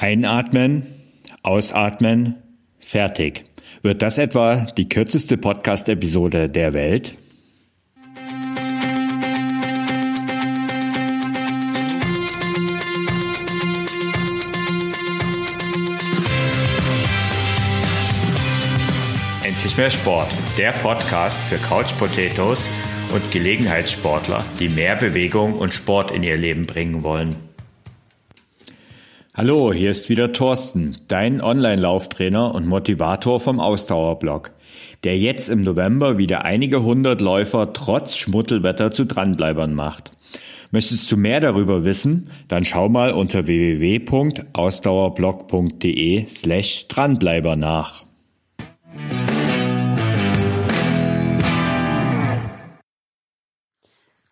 Einatmen, ausatmen, fertig. Wird das etwa die kürzeste Podcast-Episode der Welt? Endlich mehr Sport, der Podcast für Couch Potatoes und Gelegenheitssportler, die mehr Bewegung und Sport in ihr Leben bringen wollen. Hallo, hier ist wieder Thorsten, dein Online-Lauftrainer und Motivator vom Ausdauerblog, der jetzt im November wieder einige hundert Läufer trotz Schmuttelwetter zu Dranbleibern macht. Möchtest du mehr darüber wissen? Dann schau mal unter www.ausdauerblog.de slash Dranbleiber nach.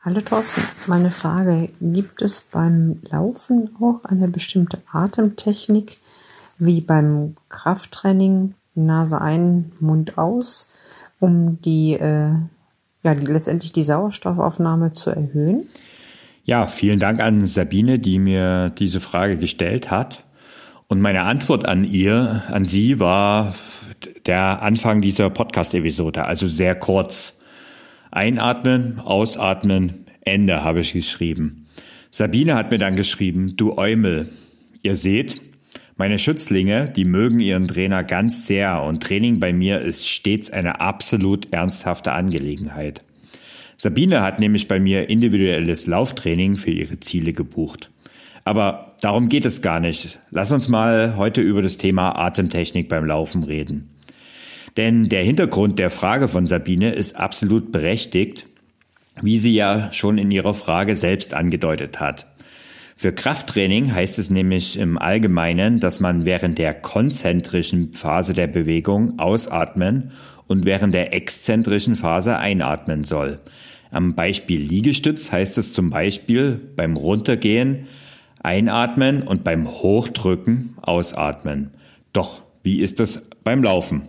Hallo Thorsten, meine Frage, gibt es beim Laufen auch eine bestimmte Atemtechnik, wie beim Krafttraining, Nase ein, Mund aus, um die, äh, ja, die, letztendlich die Sauerstoffaufnahme zu erhöhen? Ja, vielen Dank an Sabine, die mir diese Frage gestellt hat. Und meine Antwort an ihr, an sie war der Anfang dieser Podcast-Episode, also sehr kurz. Einatmen, ausatmen, Ende habe ich geschrieben. Sabine hat mir dann geschrieben, du Eumel. Ihr seht, meine Schützlinge, die mögen ihren Trainer ganz sehr und Training bei mir ist stets eine absolut ernsthafte Angelegenheit. Sabine hat nämlich bei mir individuelles Lauftraining für ihre Ziele gebucht. Aber darum geht es gar nicht. Lass uns mal heute über das Thema Atemtechnik beim Laufen reden. Denn der Hintergrund der Frage von Sabine ist absolut berechtigt, wie sie ja schon in ihrer Frage selbst angedeutet hat. Für Krafttraining heißt es nämlich im Allgemeinen, dass man während der konzentrischen Phase der Bewegung ausatmen und während der exzentrischen Phase einatmen soll. Am Beispiel Liegestütz heißt es zum Beispiel beim Runtergehen einatmen und beim Hochdrücken ausatmen. Doch wie ist das beim Laufen?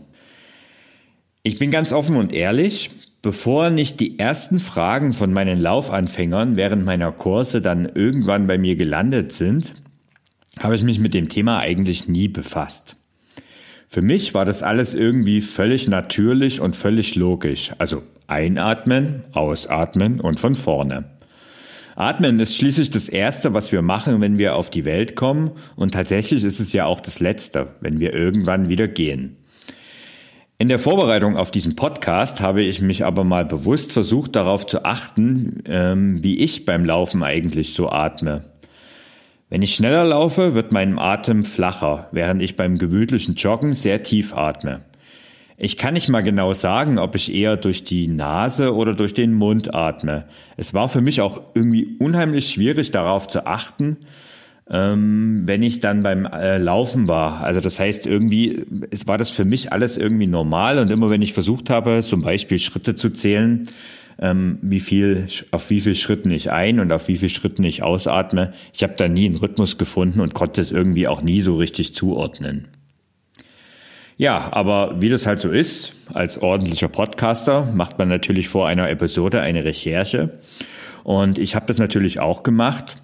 Ich bin ganz offen und ehrlich, bevor nicht die ersten Fragen von meinen Laufanfängern während meiner Kurse dann irgendwann bei mir gelandet sind, habe ich mich mit dem Thema eigentlich nie befasst. Für mich war das alles irgendwie völlig natürlich und völlig logisch. Also einatmen, ausatmen und von vorne. Atmen ist schließlich das Erste, was wir machen, wenn wir auf die Welt kommen und tatsächlich ist es ja auch das Letzte, wenn wir irgendwann wieder gehen. In der Vorbereitung auf diesen Podcast habe ich mich aber mal bewusst versucht darauf zu achten, ähm, wie ich beim Laufen eigentlich so atme. Wenn ich schneller laufe, wird mein Atem flacher, während ich beim gewöhnlichen Joggen sehr tief atme. Ich kann nicht mal genau sagen, ob ich eher durch die Nase oder durch den Mund atme. Es war für mich auch irgendwie unheimlich schwierig darauf zu achten, ähm, wenn ich dann beim äh, Laufen war. Also das heißt, irgendwie es war das für mich alles irgendwie normal und immer wenn ich versucht habe, zum Beispiel Schritte zu zählen, ähm, wie viel, auf wie viel Schritten ich ein und auf wie viel Schritten ich ausatme, ich habe da nie einen Rhythmus gefunden und konnte es irgendwie auch nie so richtig zuordnen. Ja, aber wie das halt so ist, als ordentlicher Podcaster macht man natürlich vor einer Episode eine Recherche. Und ich habe das natürlich auch gemacht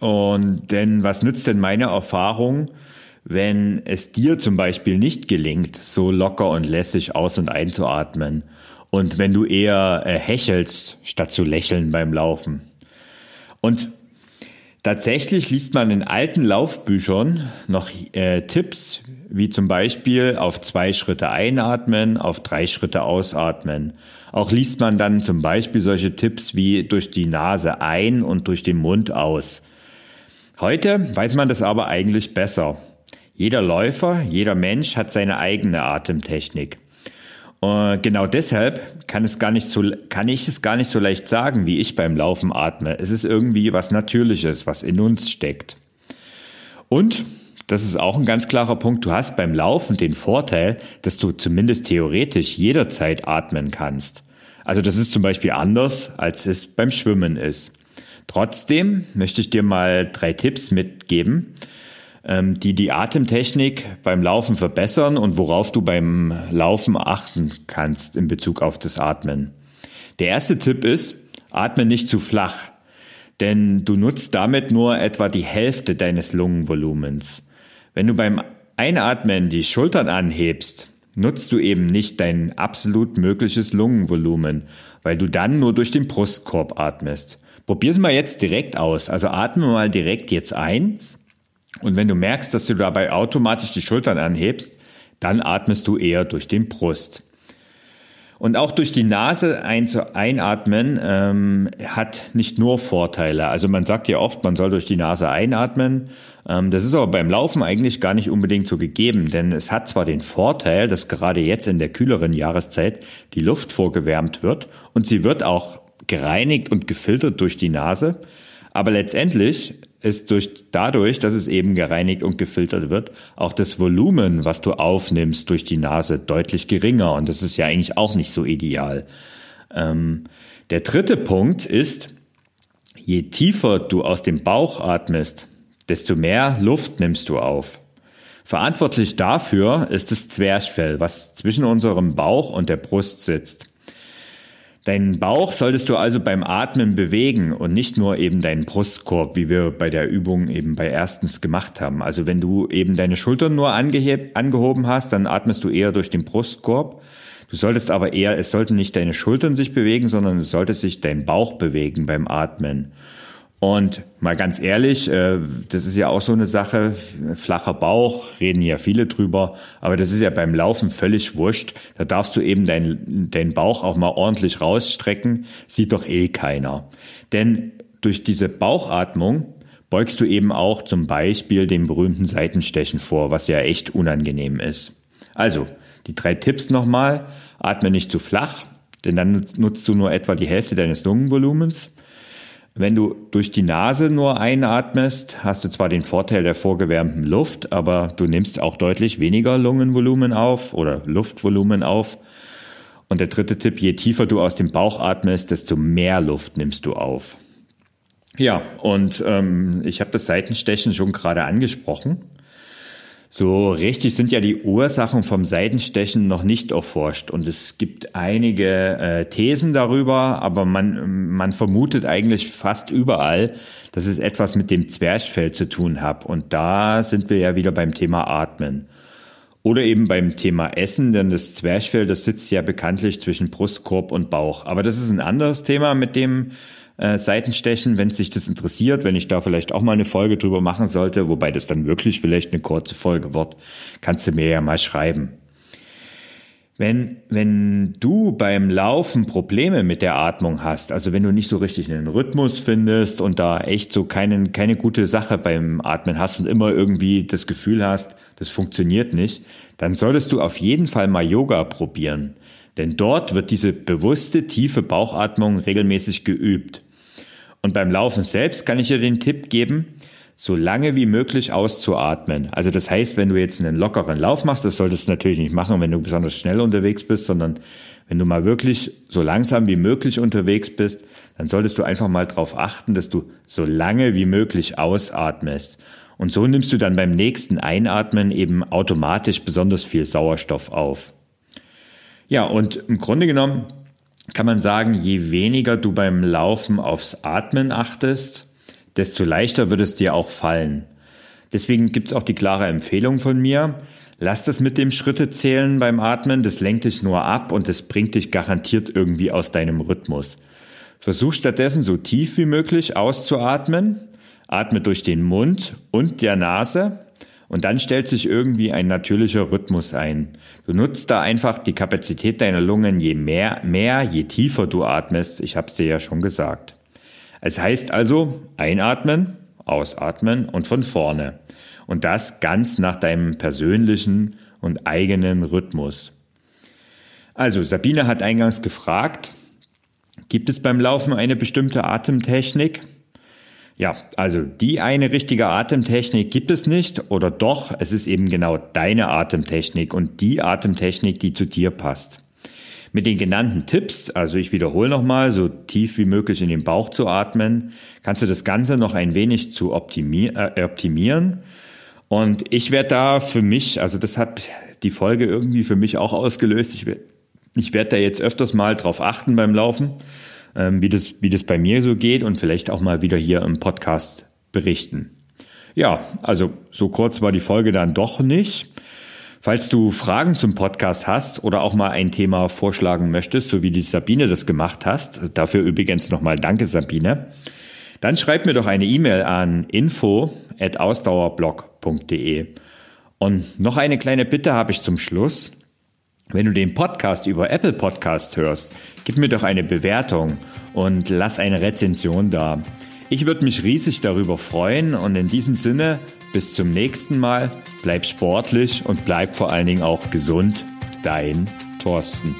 und denn was nützt denn meine Erfahrung, wenn es dir zum Beispiel nicht gelingt, so locker und lässig aus- und einzuatmen? Und wenn du eher äh, hechelst, statt zu lächeln beim Laufen? Und tatsächlich liest man in alten Laufbüchern noch äh, Tipps, wie zum Beispiel auf zwei Schritte einatmen, auf drei Schritte ausatmen. Auch liest man dann zum Beispiel solche Tipps wie durch die Nase ein und durch den Mund aus. Heute weiß man das aber eigentlich besser. Jeder Läufer, jeder Mensch hat seine eigene Atemtechnik. Und genau deshalb kann, es gar nicht so, kann ich es gar nicht so leicht sagen, wie ich beim Laufen atme. Es ist irgendwie was Natürliches, was in uns steckt. Und das ist auch ein ganz klarer Punkt. Du hast beim Laufen den Vorteil, dass du zumindest theoretisch jederzeit atmen kannst. Also das ist zum Beispiel anders, als es beim Schwimmen ist. Trotzdem möchte ich dir mal drei Tipps mitgeben, die die Atemtechnik beim Laufen verbessern und worauf du beim Laufen achten kannst in Bezug auf das Atmen. Der erste Tipp ist, atme nicht zu flach. denn du nutzt damit nur etwa die Hälfte deines Lungenvolumens. Wenn du beim Einatmen die Schultern anhebst, nutzt du eben nicht dein absolut mögliches Lungenvolumen, weil du dann nur durch den Brustkorb atmest. Probier's mal jetzt direkt aus. Also atme mal direkt jetzt ein. Und wenn du merkst, dass du dabei automatisch die Schultern anhebst, dann atmest du eher durch den Brust. Und auch durch die Nase einatmen ähm, hat nicht nur Vorteile. Also man sagt ja oft, man soll durch die Nase einatmen. Ähm, das ist aber beim Laufen eigentlich gar nicht unbedingt so gegeben, denn es hat zwar den Vorteil, dass gerade jetzt in der kühleren Jahreszeit die Luft vorgewärmt wird und sie wird auch gereinigt und gefiltert durch die Nase, aber letztendlich ist durch, dadurch, dass es eben gereinigt und gefiltert wird, auch das Volumen, was du aufnimmst durch die Nase, deutlich geringer. Und das ist ja eigentlich auch nicht so ideal. Ähm, der dritte Punkt ist, je tiefer du aus dem Bauch atmest, desto mehr Luft nimmst du auf. Verantwortlich dafür ist das Zwerchfell, was zwischen unserem Bauch und der Brust sitzt. Deinen Bauch solltest du also beim Atmen bewegen und nicht nur eben deinen Brustkorb, wie wir bei der Übung eben bei erstens gemacht haben. Also wenn du eben deine Schultern nur angehoben hast, dann atmest du eher durch den Brustkorb. Du solltest aber eher, es sollten nicht deine Schultern sich bewegen, sondern es sollte sich dein Bauch bewegen beim Atmen. Und mal ganz ehrlich, äh, das ist ja auch so eine Sache, flacher Bauch, reden ja viele drüber, aber das ist ja beim Laufen völlig wurscht. Da darfst du eben deinen dein Bauch auch mal ordentlich rausstrecken, sieht doch eh keiner. Denn durch diese Bauchatmung beugst du eben auch zum Beispiel dem berühmten Seitenstechen vor, was ja echt unangenehm ist. Also, die drei Tipps nochmal. Atme nicht zu flach, denn dann nutzt du nur etwa die Hälfte deines Lungenvolumens. Wenn du durch die Nase nur einatmest, hast du zwar den Vorteil der vorgewärmten Luft, aber du nimmst auch deutlich weniger Lungenvolumen auf oder Luftvolumen auf. Und der dritte Tipp, je tiefer du aus dem Bauch atmest, desto mehr Luft nimmst du auf. Ja, und ähm, ich habe das Seitenstechen schon gerade angesprochen. So richtig sind ja die Ursachen vom Seitenstechen noch nicht erforscht und es gibt einige äh, Thesen darüber, aber man, man vermutet eigentlich fast überall, dass es etwas mit dem Zwerchfell zu tun hat und da sind wir ja wieder beim Thema Atmen. Oder eben beim Thema Essen, denn das Zwerchfell, das sitzt ja bekanntlich zwischen Brustkorb und Bauch. Aber das ist ein anderes Thema, mit dem äh, Seitenstechen, wenn sich das interessiert, wenn ich da vielleicht auch mal eine Folge drüber machen sollte, wobei das dann wirklich vielleicht eine kurze Folge wird, kannst du mir ja mal schreiben. Wenn, wenn du beim Laufen Probleme mit der Atmung hast, also wenn du nicht so richtig einen Rhythmus findest und da echt so keine, keine gute Sache beim Atmen hast und immer irgendwie das Gefühl hast, das funktioniert nicht, dann solltest du auf jeden Fall mal Yoga probieren. Denn dort wird diese bewusste, tiefe Bauchatmung regelmäßig geübt. Und beim Laufen selbst kann ich dir den Tipp geben, so lange wie möglich auszuatmen. Also das heißt, wenn du jetzt einen lockeren Lauf machst, das solltest du natürlich nicht machen, wenn du besonders schnell unterwegs bist, sondern wenn du mal wirklich so langsam wie möglich unterwegs bist, dann solltest du einfach mal darauf achten, dass du so lange wie möglich ausatmest. Und so nimmst du dann beim nächsten Einatmen eben automatisch besonders viel Sauerstoff auf. Ja, und im Grunde genommen kann man sagen, je weniger du beim Laufen aufs Atmen achtest, desto leichter wird es dir auch fallen. Deswegen gibt es auch die klare Empfehlung von mir, lass das mit dem Schrittezählen beim Atmen, das lenkt dich nur ab und das bringt dich garantiert irgendwie aus deinem Rhythmus. Versuch stattdessen so tief wie möglich auszuatmen, atme durch den Mund und der Nase und dann stellt sich irgendwie ein natürlicher Rhythmus ein. Du nutzt da einfach die Kapazität deiner Lungen je mehr, mehr je tiefer du atmest. Ich habe es dir ja schon gesagt. Es heißt also einatmen, ausatmen und von vorne. Und das ganz nach deinem persönlichen und eigenen Rhythmus. Also, Sabine hat eingangs gefragt, gibt es beim Laufen eine bestimmte Atemtechnik? Ja, also die eine richtige Atemtechnik gibt es nicht oder doch, es ist eben genau deine Atemtechnik und die Atemtechnik, die zu dir passt. Mit den genannten Tipps, also ich wiederhole nochmal, so tief wie möglich in den Bauch zu atmen, kannst du das Ganze noch ein wenig zu optimier äh, optimieren. Und ich werde da für mich, also das hat die Folge irgendwie für mich auch ausgelöst, ich, ich werde da jetzt öfters mal drauf achten beim Laufen wie, das, wie das bei mir so geht und vielleicht auch mal wieder hier im Podcast berichten. Ja, also so kurz war die Folge dann doch nicht. Falls du Fragen zum Podcast hast oder auch mal ein Thema vorschlagen möchtest, so wie die Sabine das gemacht hast, dafür übrigens nochmal danke Sabine, dann schreib mir doch eine E-Mail an info@ausdauerblog.de. Und noch eine kleine Bitte habe ich zum Schluss. Wenn du den Podcast über Apple Podcast hörst, gib mir doch eine Bewertung und lass eine Rezension da. Ich würde mich riesig darüber freuen und in diesem Sinne, bis zum nächsten Mal, bleib sportlich und bleib vor allen Dingen auch gesund. Dein Thorsten.